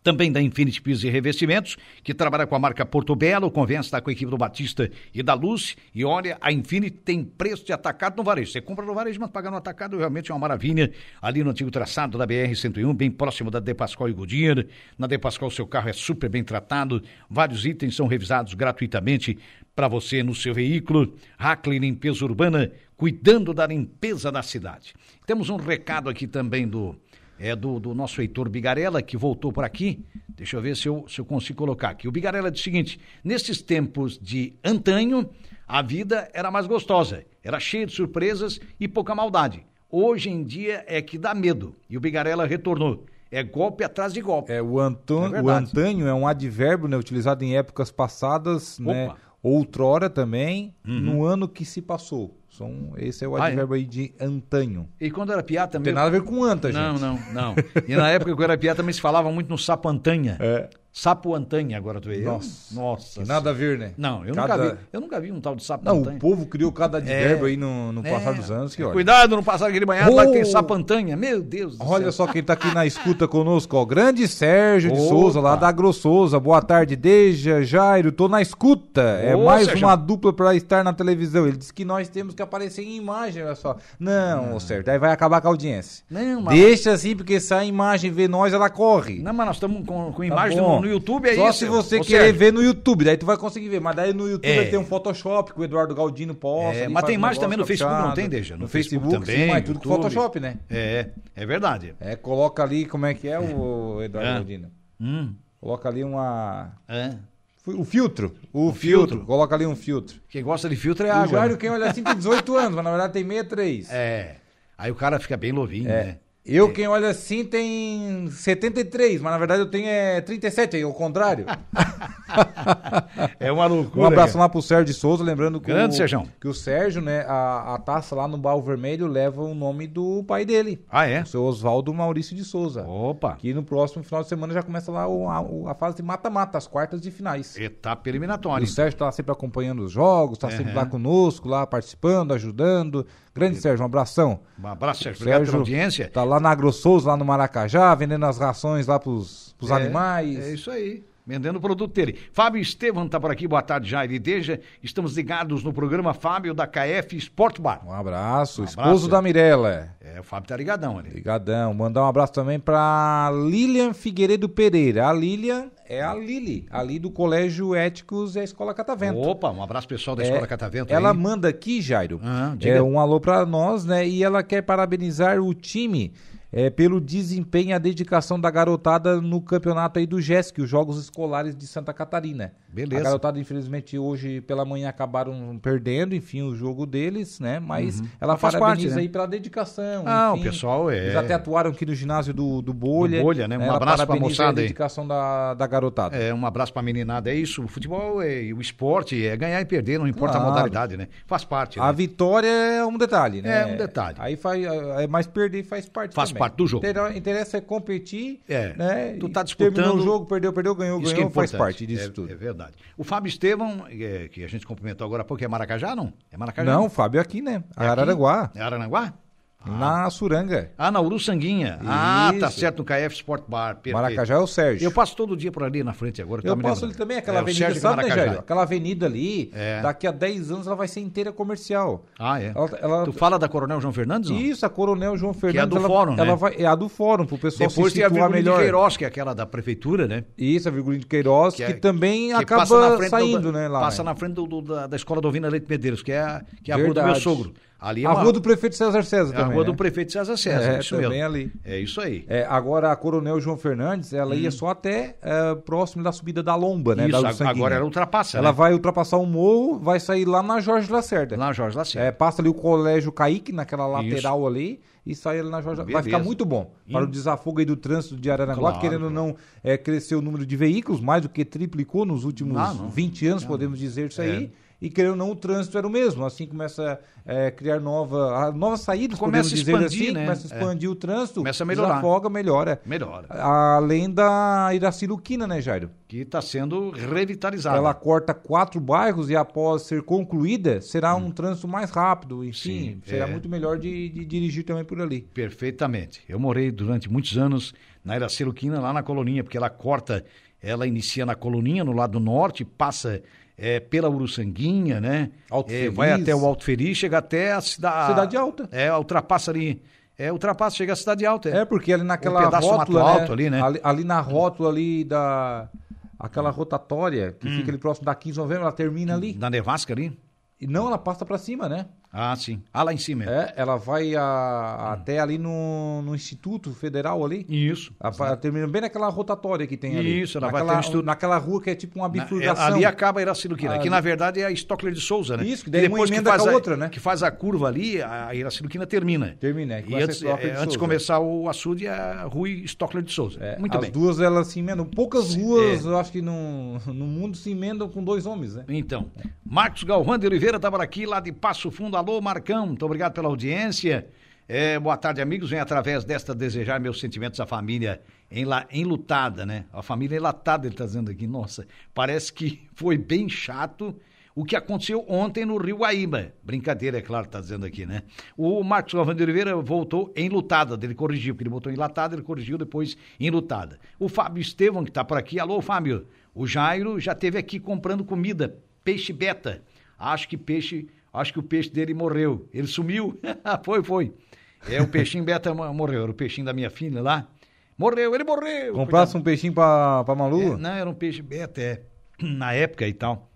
também da Infinity Pisos e Revestimentos, que trabalha com a marca Porto Belo, convence estar com a equipe do Batista e da Luz. E olha, a Infinity tem preço de atacado no varejo. Você compra no varejo, mas paga no atacado realmente é uma maravilha. Ali no antigo traçado da BR-101, bem próximo da De Pascoal e Goodyear. Na De Pascoal, seu carro é super bem tratado. Vários itens são revisados gratuitamente para você no seu veículo. Hackley Limpeza Urbana, cuidando da limpeza da cidade. Temos um recado aqui também do é do, do nosso Heitor Bigarella, que voltou por aqui. Deixa eu ver se eu, se eu consigo colocar aqui. O Bigarella diz o seguinte: nesses tempos de antanho, a vida era mais gostosa, era cheia de surpresas e pouca maldade. Hoje em dia é que dá medo. E o Bigarella retornou. É golpe atrás de golpe. É, o, anton, é o antanho é um advérbio né, utilizado em épocas passadas, né, outrora também, uhum. no ano que se passou. São, esse é o advérbio ah, é? aí de antanho. E quando era piá também. Não tem nada a ver com anta, gente. Não, não, não. [LAUGHS] E na época que eu era piá também se falava muito no sapantanha. É. Sapo Antanha, agora tu vê. Nossa. Nossa. Nada a ver, né? Não, eu, cada... nunca vi, eu nunca vi um tal de sapo Não, o povo criou cada advérbio é, aí no, no é, passar dos anos. Que, olha. Cuidado no passar aquele banhado oh, lá que tem sapantanha. Meu Deus do Olha céu. só quem tá aqui na escuta conosco, ó. Grande Sérgio Opa. de Souza, lá da Grossosa. Boa tarde, Deja, Jairo. Tô na escuta. É mais Sérgio. uma dupla para estar na televisão. Ele disse que nós temos que aparecer em imagem, olha só. Não, ah. Sérgio, aí vai acabar com a audiência. Não, mas... Deixa assim, porque se a imagem vê nós, ela corre. Não, mas nós estamos com, com tá imagem no, YouTube, é só isso se você querer ver no YouTube, daí tu vai conseguir ver. Mas daí no YouTube é. tem um Photoshop que o Eduardo Galdino posta. É, mas tem mais também no Facebook, não tem, Deixa? No, no Facebook, Facebook, também. Sim, mas tudo com Photoshop, né? É, é verdade. É, coloca ali, como é que é o [LAUGHS] Eduardo é. Galdino? Hum. Coloca ali uma. É. O filtro. O, o filtro. filtro. Coloca ali um filtro. Quem gosta de filtro é água. O Jairo, né? quem olha assim, tem 18 anos, mas na verdade tem 63. É. Aí o cara fica bem novinho, é. né? Eu, quem olha assim, tem 73, mas na verdade eu tenho é 37, é o contrário. [LAUGHS] é uma loucura. Um abraço lá pro Sérgio de Souza, lembrando que, Grande, o, que o Sérgio, né, a, a taça lá no Baú Vermelho leva o nome do pai dele. Ah, é? O seu Oswaldo Maurício de Souza. Opa. Que no próximo final de semana já começa lá o, a, a, fase de mata-mata, as quartas de finais. Etapa eliminatória. E o Sérgio tá sempre acompanhando os jogos, tá uhum. sempre lá conosco, lá participando, ajudando. Grande Sérgio, um abração. Um abraço, Sérgio. Obrigado Sérgio pela audiência. Tá lá na Agrosouza, lá no Maracajá, vendendo as rações lá pros, pros é, animais. É isso aí vendendo o produto dele. Fábio Estevam está por aqui, boa tarde, Jair e Deja. Estamos ligados no programa Fábio da KF Sport Bar. Um abraço, um esposo abraço. da Mirella. É, o Fábio tá ligadão ali. Ligadão. Mandar um abraço também para Lilian Figueiredo Pereira. A Lilian é a Lili, ali do Colégio Éticos e a Escola Catavento. Opa, um abraço pessoal da é, Escola Catavento. Ela aí. manda aqui, Jairo, ah, é um alô para nós, né? E ela quer parabenizar o time é, pelo desempenho e a dedicação da garotada no campeonato aí do GESC, os Jogos Escolares de Santa Catarina. Beleza. A garotada, infelizmente, hoje pela manhã acabaram perdendo, enfim, o jogo deles, né? Mas uhum. ela faz parabeniza parte, né? aí pela dedicação. Ah, enfim. o pessoal é. Eles até atuaram aqui no ginásio do, do Bolha. Do Bolha, né? Um abraço pra moçada a dedicação da, da garotada. É, um abraço pra meninada. É isso. O futebol é, o esporte é ganhar e perder, não importa claro. a modalidade, né? Faz parte. Né? A vitória é um detalhe, né? É um detalhe. Aí faz, é mais perder faz parte Faz também. parte do jogo interessa é competir. É. Né? Tu tá disputando. Terminou o jogo, perdeu, perdeu, ganhou, Isso ganhou, é faz parte disso é, tudo. É verdade. O Fábio Estevão, é, que a gente cumprimentou agora há pouco, é Maracajá, não? É Maracajá? Não, o Fábio é aqui, né? É Araranguá. É Araranguá? Na Suranga. Ah, na Uruçanguinha. Isso. Ah, tá certo, no KF Sport Bar. Perfeito. Maracajá é o Sérgio. Eu passo todo dia por ali na frente agora. Eu tá passo ali também, aquela é, avenida, sabe, né, Jair? Aquela avenida ali, é. daqui a 10 anos ela vai ser inteira comercial. Ah, é? Ela, ela... Tu fala da Coronel João Fernandes? Não? Isso, a Coronel João Fernandes. Que é a do ela, fórum, né? Ela vai, é a do fórum, pro pessoal Depois se situar tem a melhor. de Queiroz, que é aquela da prefeitura, né? Isso, a Virgulino de Queiroz, que, é, que também que acaba saindo, do, né, lá. Passa né? na frente do, do, da, da escola do Ovina Leite Medeiros, que é a, que é a rua do meu sogro. Ali é a uma- rua do prefeito César César é a também, rua né? do prefeito César César. É, isso também mesmo. ali. É isso aí. É, agora a Coronel João Fernandes, ela ia só até é, próximo da subida da Lomba, né? Hum. Isso, da a- agora ela ultrapassa, Ela né? vai ultrapassar o morro, vai sair lá na Jorge Lacerda. Lá, Jorge Lacerda. É, passa ali o Colégio Caíque, naquela lateral ali, e sai ali na Jorge Vai Beleza. ficar muito bom. Para Hum. o desafogo aí do trânsito de Araranguá, Claro, querendo ou não, é, cresceu o número de veículos, mais do que triplicou nos últimos Ah, não. 20 anos, podemos dizer isso aí. É. E querendo ou não, o trânsito era o mesmo. Assim começa a criar nova, a- novas saídas, Começa a expandir, assim, né? começa a expandir o trânsito, Começa a melhorar. desafoga, melhora. Melhora. Além da Iraci Luquina, né, Jairo? Que está sendo revitalizada. Ela corta quatro bairros e após ser concluída, será um trânsito mais rápido. Enfim, Hum. Sim, será é. muito melhor de, de dirigir também por ali. Perfeitamente. Eu morei durante muitos anos na Iraceluquina, lá na Coloninha, porque ela corta, ela inicia na Coloninha, no lado norte, passa é, pela Uruçanguinha, né? Alto É, Feliz. vai até o Alto Feliz, chega até a cidade... Cidade Alta. É, ultrapassa ali. É, ultrapassa, chega à Cidade Alta. É, porque ali naquela Um pedaço rótula, né, Alto ali, né? Ali, ali na rótula ali da... Aquela rotatória que Hum. fica ali próximo da 15 de novembro, ela termina ali. Na Nevasca ali? E não, ela passa pra cima, né? Ah, sim. Ah, lá em cima. É, ela vai a- até ali no, no Instituto Federal ali. Isso. Termina bem naquela rotatória que tem ali. Isso, ela vai naquela, até o Instituto- Naquela rua que é tipo uma Na- é, bifurcação. ali acaba a que Ali. na verdade é a Stockler de Souza, né? Isso, que daí uma emenda faz com a outra, né? Que faz a curva ali, a Iraciluquina termina. Termina, é, que E vai antes, é, de antes de começar o açude, é a Rui Stockler de Souza. É, Muito as bem. duas elas se emendam. Poucas ruas, é. eu acho que no, no mundo se emendam com dois homens, né? Então, Marcos Galvão de Oliveira estava aqui, lá de Passo Fundo. Alô, Marcão, muito obrigado pela audiência. É, boa tarde, amigos. Vem através desta desejar meus sentimentos à família enla- enlutada, né? A família enlatada, ele está dizendo aqui. Nossa, parece que [LAUGHS] foi bem chato o que aconteceu ontem no Rio Guaíba. Brincadeira, é claro, está dizendo aqui, né? O Marcos Galvão de Oliveira voltou enlutada, ele corrigiu, porque ele botou enlatada, ele corrigiu depois enlutada. O Fábio Estevão, que está por aqui. Alô, Fábio. O Jairo já esteve aqui comprando comida, peixe beta. Acho que peixe, acho que o peixe dele morreu. Ele sumiu. [LAUGHS] foi, foi. É, o peixinho beta mo- morreu. Era o peixinho da minha filha lá. Morreu, ele morreu. Comprasse um peixinho pra, pra Malu? É, não, era um peixe beta, é. [CLEARS THROAT] Na época e tal.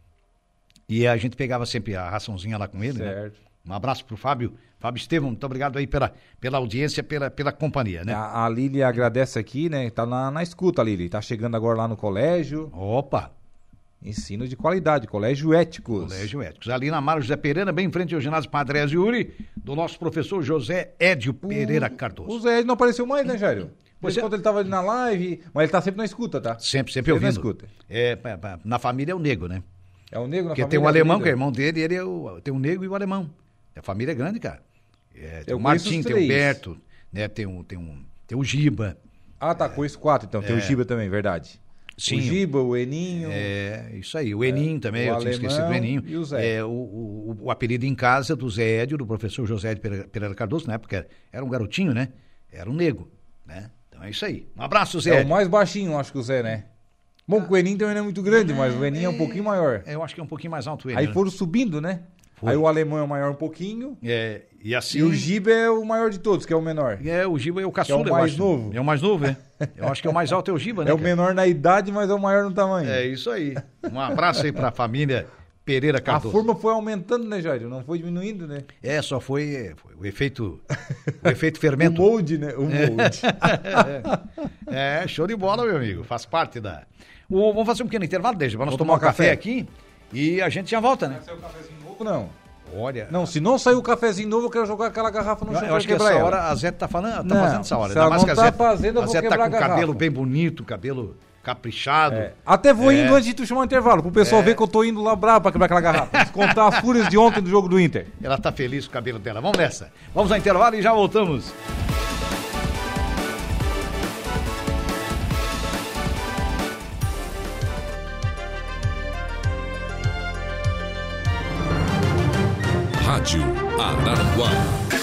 E a gente pegava sempre a raçãozinha lá com ele, né? Certo. Um abraço pro Fábio. Fábio Estevam, muito obrigado aí pela, pela audiência, pela, pela companhia, né? A, a Lili agradece aqui, né? Tá na, na escuta, Lili. Tá chegando agora lá no colégio. Opa, Ensino de qualidade, colégio éticos. Colégio Éticos. Ali na Mário José Pereira, bem em frente ao ginásio Padre Yuri, do nosso professor José Édio Pereira Cardoso. O Zé não apareceu mais, né, Jairo? Por Você- enquanto ele tava ali na live, mas ele tá sempre na escuta, tá? Sempre, sempre Sempre ouvindo. na escuta. É, pa- na família é o nego, né? É o negro na Porque família. tem um alemão, querida? que é irmão dele, ele é o, tem um negro e o alemão. A família é grande, cara. É, tem Eu o Martim, os tem o. Berto, né? Tem, um, tem, um, tem o Giba. Ah, tá, com esses quatro, então. Tem o Giba também, verdade. É. Sim. O Giba, o Eninho. É, isso aí. O Enim também, o eu tinha esquecido do Eninho. e o Zé. É, o, o, o apelido em casa do Zé Édio, do professor José Édio Pereira, Cardoso, na época era um garotinho, né? Era um nego, né? Então é isso aí. Um abraço, Zé É o mais baixinho, acho que o Zé, né? Bom, o Eninho também não é muito grande, mas o Eninho é um pouquinho maior. Eu acho que é um pouquinho mais alto ele. Aí né? foram subindo, né? Foi. Aí o alemão é o maior um pouquinho. É, e assim. E o Giba é o maior de todos, que é o menor. É, o Giba é o caçula, eu mais acho. novo. É o mais novo, é. Eu acho que é o mais alto é o Giba, né? É o cara? menor na idade, mas é o maior no tamanho. É isso aí. Um abraço aí pra família Pereira A Cardoso. forma foi aumentando, né, Jair? Não foi diminuindo, né? É, só foi, foi o efeito. O efeito [LAUGHS] O fermento. molde, né? O molde. [LAUGHS] É, show de bola, meu amigo. Faz parte da. O- vamos fazer um pequeno intervalo, deixa, pra nós Vamos tomar um tomar um café café. aqui e a gente já volta, né? Saiu o cafezinho não? Olha. Não, se não sair o cafezinho novo, eu quero jogar aquela garrafa no Eu, chão eu acho que essa ela. hora a Zé tá falando, tá Não, fazendo essa hora. se ela não tá Zé, fazendo, eu a vou Zé tá com o cabelo bem bonito, cabelo caprichado. É. Até vou É. indo antes de tu chamar o intervalo, pro pessoal ver que eu tô indo lá bravo pra quebrar aquela garrafa. Descontar as fúrias de ontem do jogo do Inter. Ela tá feliz com o cabelo dela. Vamos nessa. Vamos ao intervalo e já voltamos. Rádio Araranguá.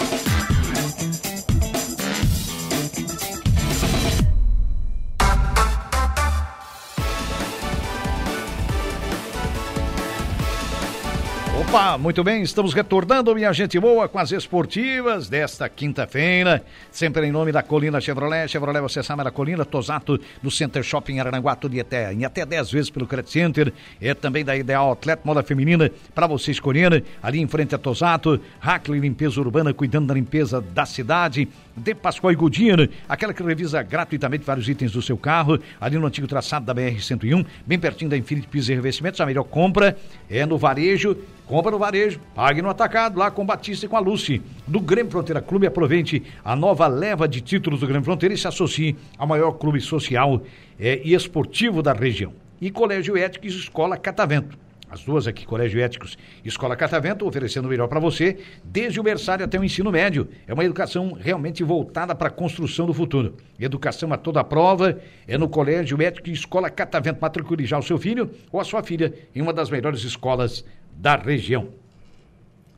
Opa, muito bem, estamos retornando, minha gente boa, com as esportivas desta quinta-feira, sempre em nome da Colina Chevrolet. Chevrolet, você sabe, da Colina Tosato, no Center Shopping Aranguá, tudo em até, em até 10 vezes pelo Credit Center. É também da Ideal Atleta Moda Feminina, para você escolher, ali em frente a Tosato, Hackley Limpeza Urbana, cuidando da limpeza da cidade. De Pascoal e Goodyear, aquela que revisa gratuitamente vários itens do seu carro, ali no antigo traçado da BR-101, bem pertinho da Infinity Pisos e Revestimentos. A melhor compra é no varejo, compra no varejo, pague no atacado, lá com Batista e com a Lucy. Do Grêmio Fronteira Clube, aproveite a nova leva de títulos do Grêmio Fronteira e se associe ao maior clube social é, e esportivo da região. E Colégio Ético e Escola Catavento as duas aqui, Colégio Éticos e Escola Catavento, oferecendo o melhor para você, desde o berçário até o ensino médio. É uma educação realmente voltada para a construção do futuro. Educação a toda prova é no Colégio Ético e Escola Catavento. Matricule já o seu filho ou a sua filha em uma das melhores escolas da região.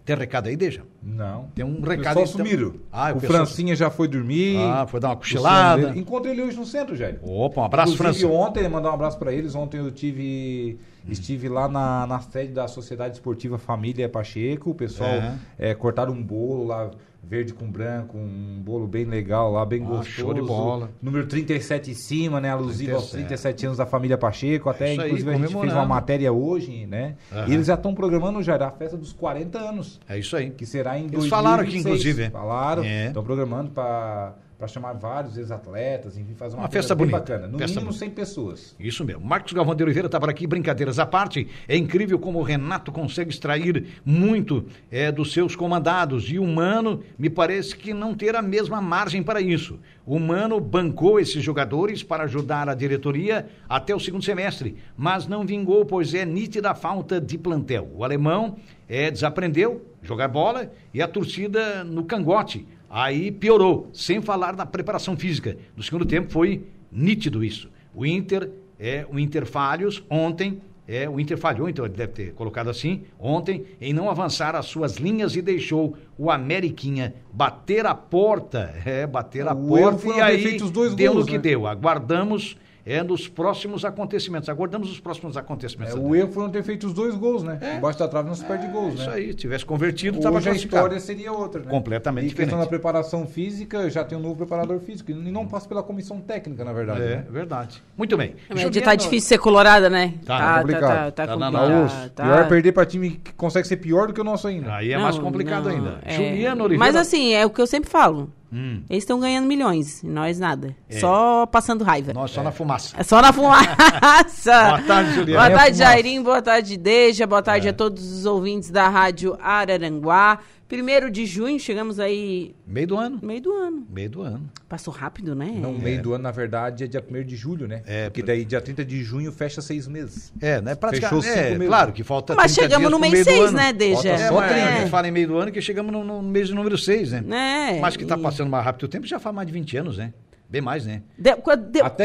Tem recado aí, Deja? Não. Tem um recado Só então. sumiram. Ah, o pessoal- Francinha já foi dormir. Ah, foi dar uma cochilada. Encontrei ele hoje no centro, Jair. Opa, um abraço, Inclusive, França. ontem, mandar um abraço para eles. Ontem eu tive estive lá na, na sede da Sociedade Esportiva Família Pacheco. O pessoal É. eh, cortaram um bolo lá, verde com branco, um bolo bem legal lá, bem Ah, gostoso. show de bola. Número 37 em cima, né? Alusivo aos 37. 37 anos da família Pacheco. Até, Isso aí, inclusive, a gente fez uma matéria hoje, né? Aham. E eles já estão programando já a festa dos 40 anos É isso aí. que será em Eles 2026. falaram aqui, inclusive. Falaram, É. estão programando para chamar vários ex-atletas, enfim, fazer uma, Uma festa bem bonita. bacana. No Festa mínimo bonita. 100 pessoas. Isso mesmo. Marcos Galvão de Oliveira está por aqui, brincadeiras à parte. É incrível como o Renato consegue extrair muito é, dos seus comandados. E o Mano, me parece que não ter a mesma margem para isso. O Mano bancou esses jogadores para ajudar a diretoria até o segundo semestre, mas não vingou, pois é nítida a falta de plantel. O alemão é, desaprendeu jogar bola e a torcida no cangote. Aí piorou, sem falar na preparação física. No segundo tempo foi nítido isso. O Inter, é, o Inter falhos ontem, é, o Inter falhou, então ele deve ter colocado assim, ontem, em não avançar as suas linhas e deixou o Ameriquinha bater a porta, [LAUGHS] é, bater a O erro porta e aí deu gols, no que né? deu. Aguardamos é, nos próximos acontecimentos, aguardamos os próximos É, acontecimentos. o erro foi não ter feito os dois gols, né? Embaixo da trave não se perde gols, Isso né? aí, se tivesse convertido, estava Hoje a história seria outra, né? Completamente E questão diferente. da preparação física, já tem um novo preparador físico. E não passa pela comissão técnica, na verdade. É, né? verdade. Muito bem. A média Juliano- tá difícil ser colorada, né? Tá, tá, complicado. tá, tá, Tá tá na- complicado. tá. Pior é perder pra time que consegue ser pior do que o nosso ainda. Aí é Não, mais complicado não, ainda. é. Juliano Oliveira. Mas assim, é o que eu sempre falo. Hum, Eles estão ganhando milhões, e nós nada. É. Só passando raiva. nós só na fumaça. É só na fumaça. [LAUGHS] Boa tarde, Juliano. Boa É tarde. Jairinho. Boa tarde, Deja. Boa tarde É. a todos os ouvintes da Rádio Araranguá. Primeiro de junho, chegamos aí Meio do ano. no meio do ano. Meio do ano. Passou rápido, né? No meio do ano, na verdade, é dia 1 de julho, né? É, Porque daí, dia 30 de junho, fecha seis meses. É, né? Fechou Praticamente. cinco É, meses. claro que falta. Mas 30 chegamos dias no mês meio do 6, ano. né, Deja? Falta É, só mas a trinta. gente fala em meio do ano que chegamos no, no mês de número 6, né? É, Mas que tá e- passando mais rápido o tempo já faz mais de 20 anos, né? Bem mais, né? De- de-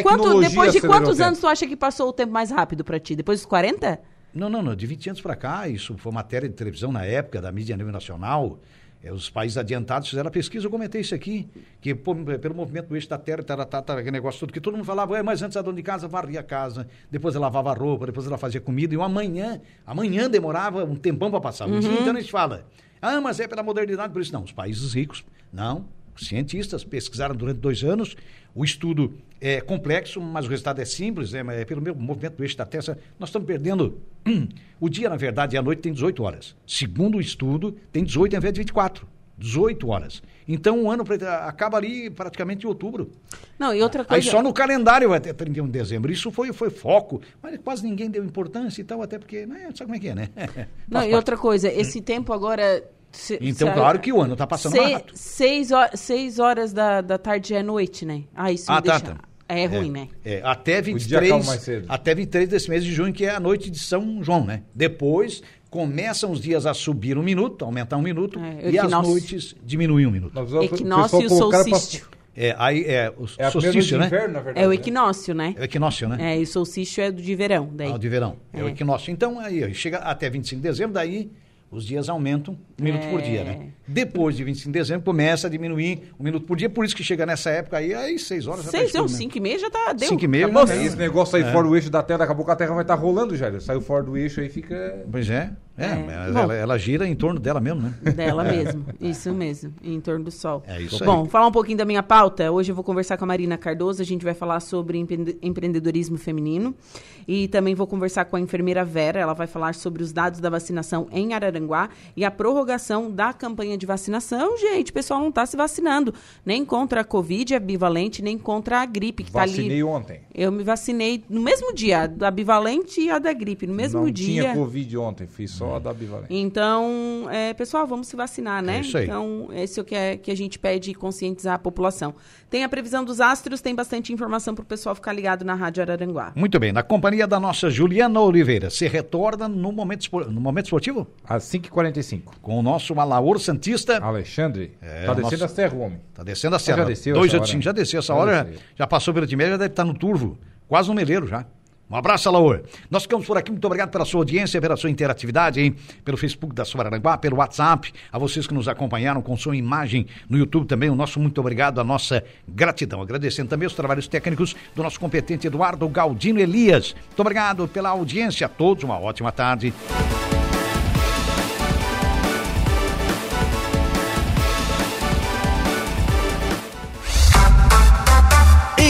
quanto- depois de quantos anos tu acha que passou o tempo mais rápido pra ti? Depois dos 40? Não, não, não. De 20 anos para cá, isso foi matéria de televisão na época, da mídia a nível nacional. É, os países adiantados fizeram a pesquisa, eu comentei isso aqui, que pô, pelo movimento do eixo da terra, tá, tá, tá, aquele negócio todo, que todo mundo falava, "Ué, mas antes a dona de casa varria a casa, depois ela lavava a roupa, depois ela fazia comida, e o amanhã, amanhã demorava um tempão para passar. Dia, então a gente fala, ah, mas é pela modernidade, por isso não. Os países ricos, não. Cientistas pesquisaram durante dois anos, o estudo é complexo, mas o resultado é simples, é, é pelo mesmo movimento do eixo da Terra. Nós estamos perdendo. [CLEARS THROAT] O dia, na verdade, e a noite tem 18 horas. Segundo o estudo, tem 18 ao invés de 24. 18 horas. Então o ano acaba ali praticamente em outubro. Não, e outra Aí coisa. só no calendário vai ter 31 de dezembro. Isso foi, foi foco, mas quase ninguém deu importância e tal, até porque, né, sabe como é que é, né? [LAUGHS] Não, Faz e parte. outra coisa, esse tempo agora. Se- Então, se- claro que o ano está passando mais se- rápido. seis, horas, seis horas da, da tarde é noite, né? Ah, isso Ah, me tá, deixa. tá. É ruim, né? É, até dia 23, calma mais cedo. até 23 desse mês de junho, que é a noite de São João, né? Depois começam os dias a subir um minuto, aumentar um minuto, É, e as noites diminuem um minuto. O Equinócio e o colocaram pra- solstício. É, aí é o É solstício, né? inverno, na verdade. É o né? equinócio, né? É o equinócio, né? É, e o solstício é do de verão. Daí. Ah, o de verão. É. o É. equinócio. Então, aí, aí chega até 25 de dezembro, daí os dias aumentam um minuto por dia, né? Depois de 25 de dezembro, começa a diminuir um minuto por dia, por isso que chega nessa época aí, aí 6 horas já tá Seis, escuro não, mesmo. cinco e meia já tá. Deu. Cinco e meia Acabou. já É, deu. Esse negócio aí É. fora do eixo da Terra, daqui a pouco a Terra vai estar rolando já. Saiu fora do eixo aí fica. Pois é. É, É, mas ela, ela gira em torno dela mesmo, né? Dela mesmo, isso mesmo, em torno do sol. É isso Bom, aí. falar um pouquinho da minha pauta. Hoje eu vou conversar com a Marina Cardoso, a gente vai falar sobre empre- empreendedorismo feminino. E também vou conversar com a enfermeira Vera, ela vai falar sobre os dados da vacinação em Araranguá e a prorrogação da campanha de vacinação. Gente, o pessoal não está se vacinando, nem contra a Covid, a bivalente, nem contra a gripe que está ali. Vacinei ontem. Eu me vacinei no mesmo dia, da bivalente e a da gripe, no mesmo Não dia. tinha Covid ontem, fiz só a da bivalente. Então, é, pessoal, vamos se vacinar, né? É isso aí. Então, esse é o que, é, que a gente pede conscientizar a população. Tem a previsão dos astros, tem bastante informação para o pessoal ficar ligado na Rádio Araranguá. Muito bem, na companhia da nossa Juliana Oliveira, se retorna no momento, no momento esportivo Às 5h45. com o nosso Alaor Santista. Alexandre, É, tá descendo nosso- a serra, o homem. Tá descendo a Já serra. desceu outros, hora? sim, já desceu essa Já hora, desceu. já passou pela Timédia, já deve estar no turvo, quase no meleiro já. Um abraço, Alaor. Nós ficamos por aqui, muito obrigado pela sua audiência, pela sua interatividade, hein? Pelo Facebook da Suaranguá, pelo WhatsApp, a vocês que nos acompanharam com sua imagem no YouTube também, o nosso muito obrigado, a nossa gratidão. Agradecendo também os trabalhos técnicos do nosso competente Eduardo Galdino Elias. Muito obrigado pela audiência a todos, uma ótima tarde.